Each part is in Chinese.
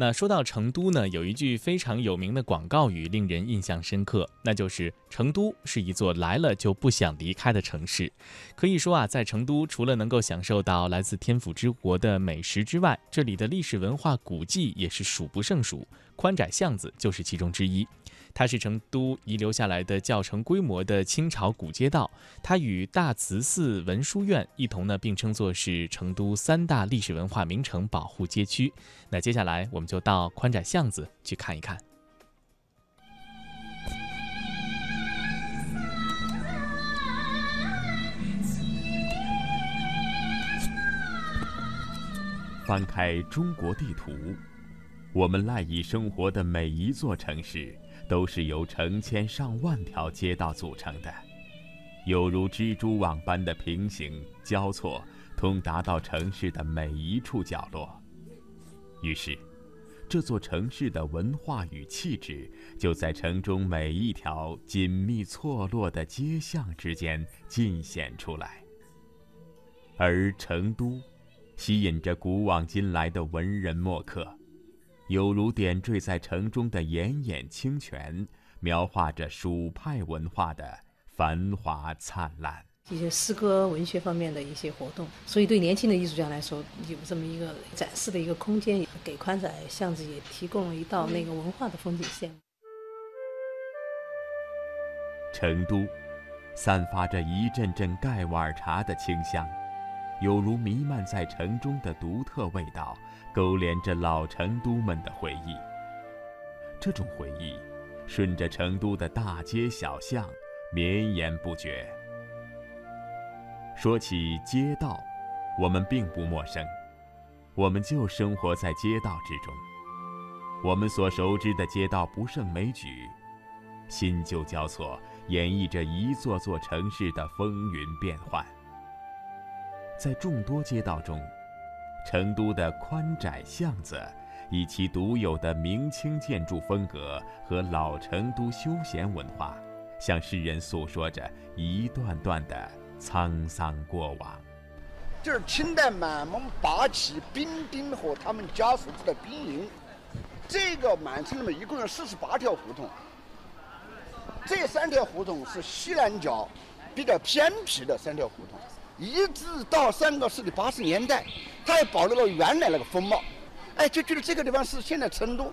那说到成都呢，有一句非常有名的广告语令人印象深刻，那就是成都是一座来了就不想离开的城市。可以说啊，在成都除了能够享受到来自天府之国的美食之外，这里的历史文化古迹也是数不胜数，宽窄巷子就是其中之一。它是成都遗留下来的较成规模的清朝古街道，它与大慈寺、文殊院一同呢并称作是成都三大历史文化名城保护街区。那接下来我们就到宽窄巷子去看一看。翻开中国地图，我们赖以生活的每一座城市。都是由成千上万条街道组成的，有如蜘蛛网般的平行交错，通达到城市的每一处角落。于是，这座城市的文化与气质就在城中每一条紧密错落的街巷之间尽显出来。而成都，吸引着古往今来的文人墨客。犹如点缀在城中的炎炎清泉，描画着蜀派文化的繁华灿烂。一些诗歌、文学方面的一些活动，所以对年轻的艺术家来说，有这么一个展示的一个空间，给宽窄巷子也提供了一道那个文化的风景线。成都，散发着一阵阵盖瓦尔茶的清香。有如弥漫在城中的独特味道，勾连着老成都们的回忆。这种回忆，顺着成都的大街小巷绵延不绝。说起街道，我们并不陌生，我们就生活在街道之中。我们所熟知的街道不胜枚举，新旧交错，演绎着一座座城市的风云变幻。在众多街道中，成都的宽窄巷子，以其独有的明清建筑风格和老成都休闲文化，向世人诉说着一段段的沧桑过往。这是清代满蒙八旗兵丁和他们家属住的兵营。这个满城里面一共有四十八条胡同，这三条胡同是西南角比较偏僻的三条胡同。一直到三个世纪八十年代，它还保留了原来那个风貌，哎，就觉得这个地方是现在成都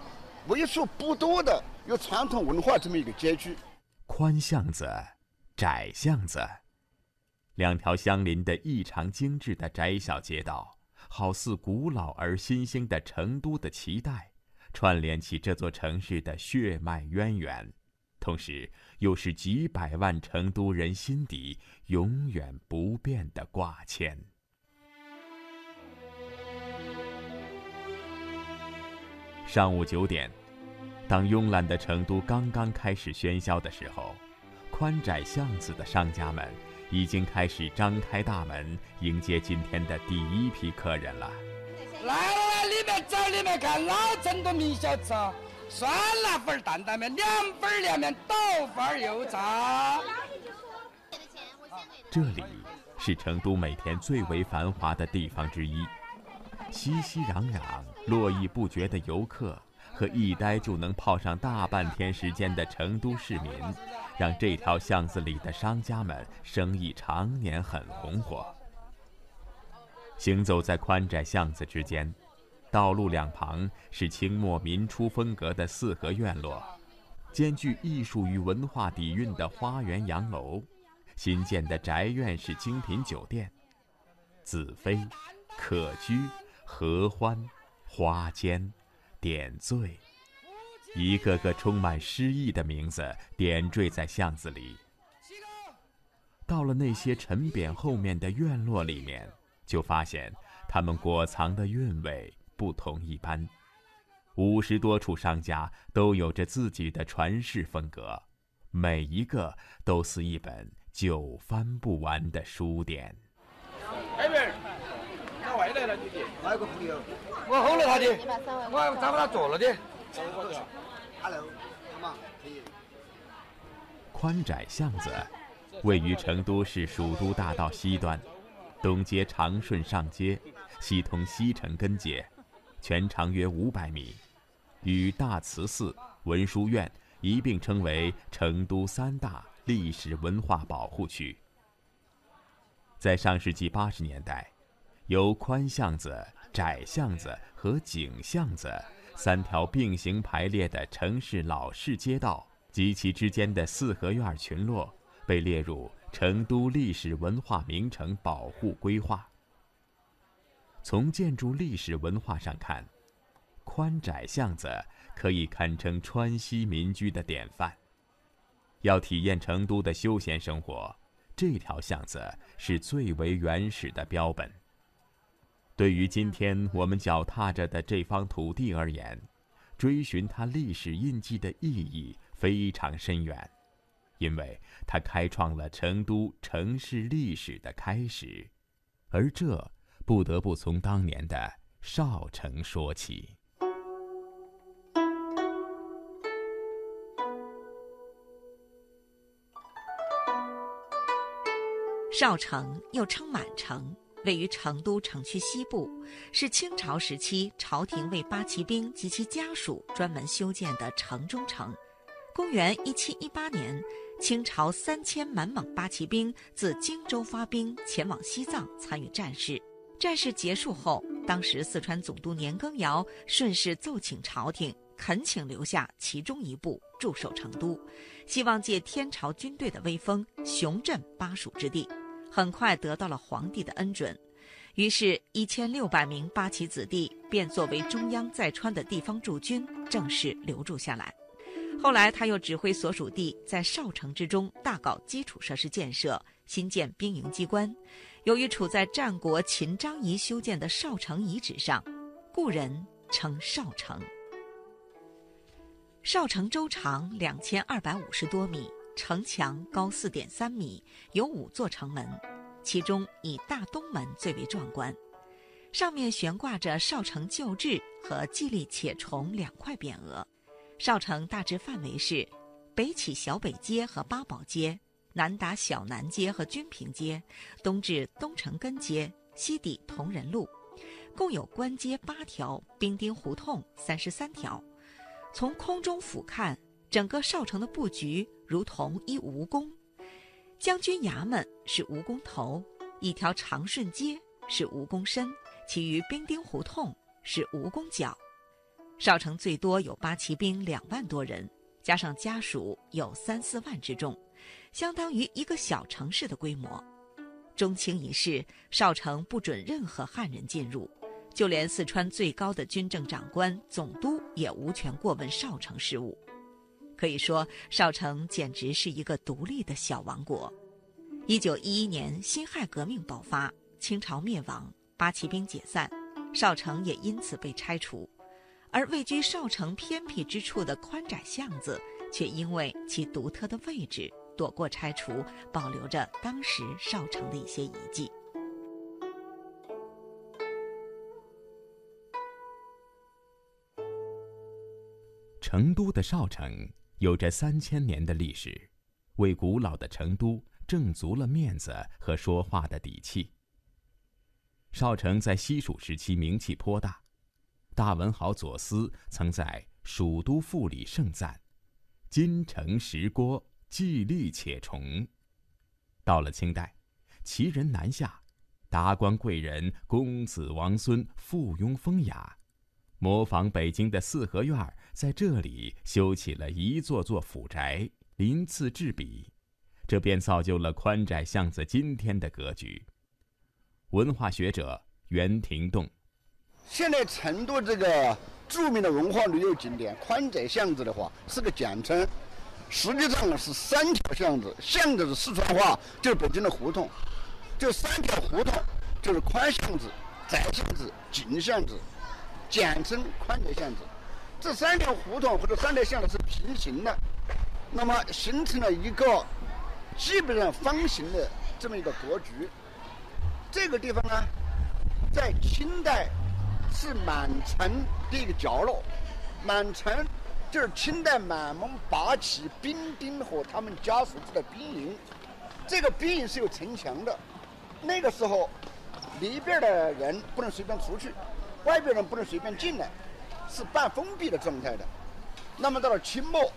为数不多的有传统文化这么一个街区。宽巷子，窄巷子，两条相邻的异常精致的窄小街道，好似古老而新兴的成都的脐带，串联起这座城市的血脉渊源。同时，又是几百万成都人心底永远不变的挂牵。上午九点，当慵懒的成都刚刚开始喧嚣的时候，宽窄巷子的商家们已经开始张开大门，迎接今天的第一批客人了。来来来，里面走，里面看老成都名小吃啊。酸辣粉担担面，凉粉凉面，豆花油炸。这里是成都每天最为繁华的地方之一，熙熙攘攘、络绎不绝的游客和一待就能泡上大半天时间的成都市民，让这条巷子里的商家们生意常年很红火。行走在宽窄巷子之间。道路两旁是清末民初风格的四合院落，兼具艺术与文化底蕴的花园洋楼，新建的宅院式精品酒店，子非、可居、合欢、花间、点缀，一个个充满诗意的名字点缀在巷子里。到了那些陈匾后面的院落里面，就发现他们裹藏的韵味。不同一般，五十多处商家都有着自己的传世风格，每一个都似一本久翻不完的书典。来了，弟弟，哪有个朋友？我吼了他的，我了的。Hello，可以。宽窄巷子位于成都市蜀都大道西端，东接长顺上街，西通西城根街。全长约五百米，与大慈寺、文殊院一并称为成都三大历史文化保护区。在上世纪八十年代，由宽巷子、窄巷子和井巷子三条并行排列的城市老式街道及其之间的四合院群落，被列入成都历史文化名城保护规划。从建筑历史文化上看，宽窄巷子可以堪称川西民居的典范。要体验成都的休闲生活。这条巷子是最为原始的标本。对于今天我们脚踏着的这方土地而言，追寻它历史印记的意义非常深远，因为它开创了成都城市历史的开始，而这不得不从当年的少城说起。少城又称满城，位于成都城区西部，是清朝时期朝廷为八旗兵及其家属专门修建的城中城。公元一七一八年，清朝三千满蒙八旗兵自荆州发兵前往西藏参与战事。战事结束后，当时四川总督年羹尧顺势奏请朝廷，恳请留下其中一部驻守成都，希望借天朝军队的威风，雄镇巴蜀之地。很快得到了皇帝的恩准，于是，一千六百名八旗子弟便作为中央在川的地方驻军，正式留驻下来。后来，他又指挥所属地在少城之中大搞基础设施建设，新建兵营机关。由于处在战国秦张仪修建的少城遗址上，故人称少城。少城周长两千二百五十多米。城墙高四点三米，有五座城门，其中以大东门最为壮观，上面悬挂着少城旧制和蓟立且崇两块匾额。少城大致范围是：北起小北街和八宝街，南达小南街和军平街，东至东城根街，西抵同仁路，共有关街八条，兵丁胡同三十三条。从空中俯瞰。整个少城的布局如同一蜈蚣，将军衙门是蜈蚣头，一条长顺街是蜈蚣身，其余兵丁胡同是蜈蚣脚。少城最多有八旗兵两万多人，加上家属有三四万之众，相当于一个小城市的规模。中清一世，少城不准任何汉人进入，就连四川最高的军政长官总督也无权过问少城事务。可以说，少城简直是一个独立的小王国。一九一一年，辛亥革命爆发，清朝灭亡，八旗兵解散，少城也因此被拆除。而位居少城偏僻之处的宽窄巷子，却因为其独特的位置，躲过拆除，保留着当时少城的一些遗迹。成都的少城。有着三千年的历史，为古老的成都挣足了面子和说话的底气。少城在西蜀时期名气颇大，大文豪左思曾在《蜀都赋》里盛赞：“金城石郭，既立且崇。”到了清代，奇人南下，达官贵人、公子王孙附庸风雅。模仿北京的四合院，在这里修起了一座座府宅，鳞次栉比，这便造就了宽窄巷子今天的格局。文化学者袁廷栋，现在成都这个著名的文化旅游景点宽窄巷子的话是个简称，实际上是三条巷子，巷子是四川话，就是北京的胡同，这三条胡同就是宽巷子、窄巷子、紧巷子。简称宽窄巷子，这三条胡同或者三条巷子是平行的，那么形成了一个基本上方形的这么一个格局。这个地方呢，在清代是满城的一个角落。满城就是清代满蒙八旗兵丁和他们家属住的兵营，这个兵营是有城墙的。那个时候，里边的人不能随便出去。外边人不能随便进来，是半封闭的状态的。那么到了清末，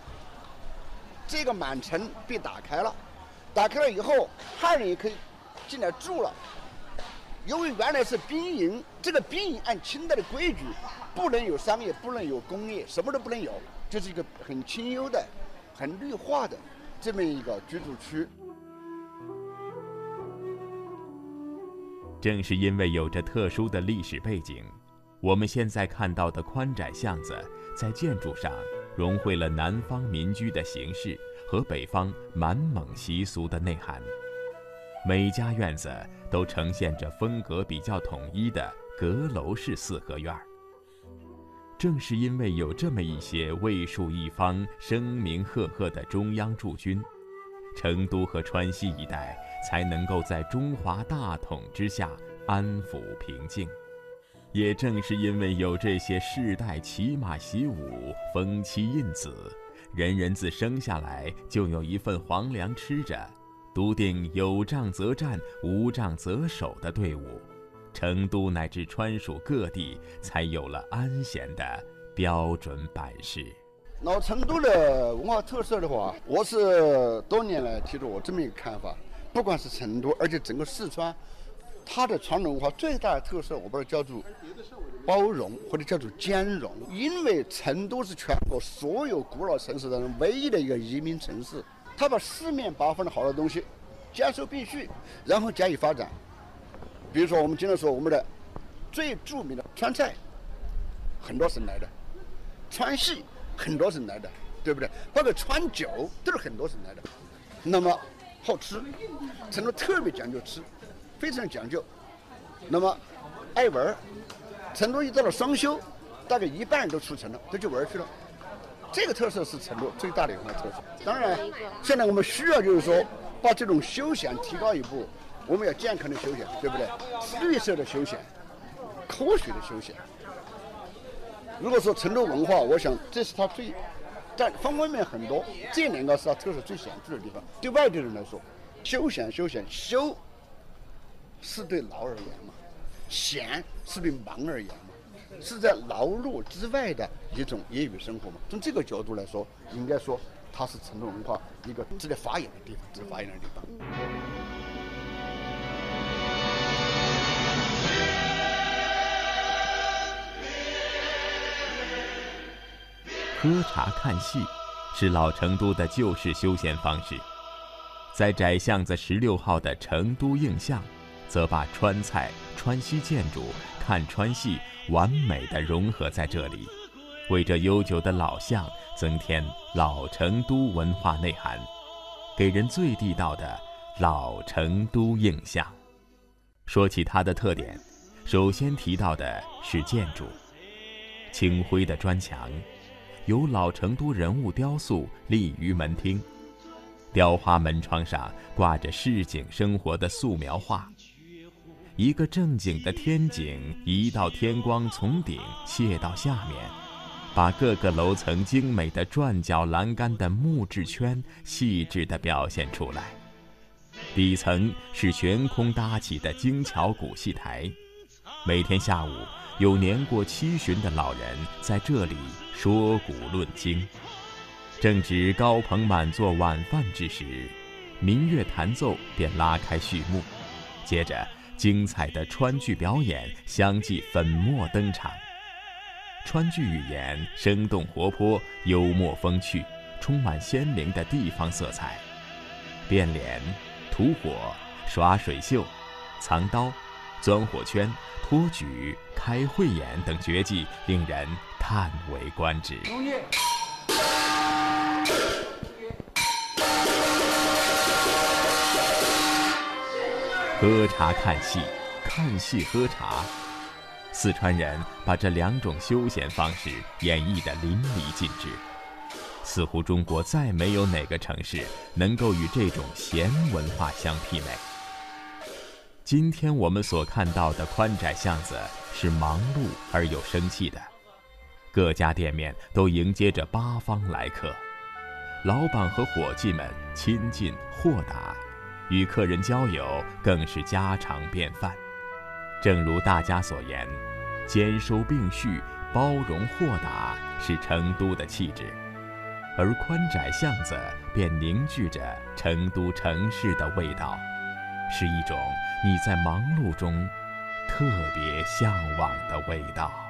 这个满城被打开了，打开了以后，汉人也可以进来住了。由于原来是兵营，这个兵营按清代的规矩，不能有商业，不能有工业，什么都不能有，就是一个很清幽的、很绿化的这么一个居住区。正是因为有着特殊的历史背景，我们现在看到的宽窄巷子，在建筑上融汇了南方民居的形式和北方满蒙习俗的内涵。每家院子都呈现着风格比较统一的阁楼式四合院儿。正是因为有这么一些卫戍一方、声名赫赫的中央驻军，成都和川西一带才能够在中华大统之下安抚平静。也正是因为有这些世代骑马习武、封妻印子，人人自生下来就有一份皇粮吃着。笃定有仗则战，无仗则守的队伍，成都乃至川蜀各地才有了安闲的标准版式。老成都的文化特色的话，我是多年来提出我这么一个看法：不管是成都，而且整个四川，它的传统文化最大的特色，我把它叫做包容或者叫做兼容。因为成都是全国所有古老城市当中唯一的一个移民城市。它把四面八方的好的东西兼收并蓄，然后加以发展。比如说，我们经常说我们的最著名的川菜，很多省来的；川戏很多省来的，对不对？包括川酒都是很多省来的。那么好吃，成都特别讲究吃，非常讲究。那么爱玩儿，成都一到了双休，大概一半人都出城了，都去玩去了。这个特色是成都最大的一个特色。当然，现在我们需要就是说，把这种休闲提高一步，我们要健康的休闲，对不对？绿色的休闲，科学的休闲。如果说成都文化，我想这是它最在方方面面很多，这两个是它特色最显著的地方。对外地人来说，休闲休闲休是对劳而言嘛，闲是对忙而言嘛。是在劳碌之外的一种业余生活嘛？从这个角度来说，应该说它是成都文化一个值得发扬的地方，值得发扬的地方。喝茶看戏是老成都的旧式休闲方式，在窄巷子十六号的成都印象，则把川菜、川西建筑、看川戏。完美的融合在这里，为这悠久的老巷增添老成都文化内涵，给人最地道的老成都印象。说起它的特点，首先提到的是建筑，青灰的砖墙，有老成都人物雕塑立于门厅，雕花门窗上挂着市井生活的素描画。一个正经的天井，一道天光从顶泻到下面，把各个楼层精美的转角栏杆的木质圈细致地表现出来。底层是悬空搭起的精巧古戏台，每天下午有年过七旬的老人在这里说古论今。正值高朋满座晚饭之时，民乐弹奏便拉开序幕，接着。精彩的川剧表演相继粉墨登场。川剧语言生动活泼、幽默风趣，充满鲜明的地方色彩。变脸、吐火、耍水袖、藏刀、钻火圈、托举、开慧眼等绝技，令人叹为观止。喝茶看戏，看戏喝茶，四川人把这两种休闲方式演绎得淋漓尽致，似乎中国再没有哪个城市能够与这种闲文化相媲美。今天我们所看到的宽窄巷子是忙碌而又生气的，各家店面都迎接着八方来客，老板和伙计们亲近豁达。与客人交友更是家常便饭，正如大家所言，兼收并蓄，包容豁达是成都的气质，而宽窄巷子便凝聚着成都城市的味道，是一种你在忙碌中特别向往的味道。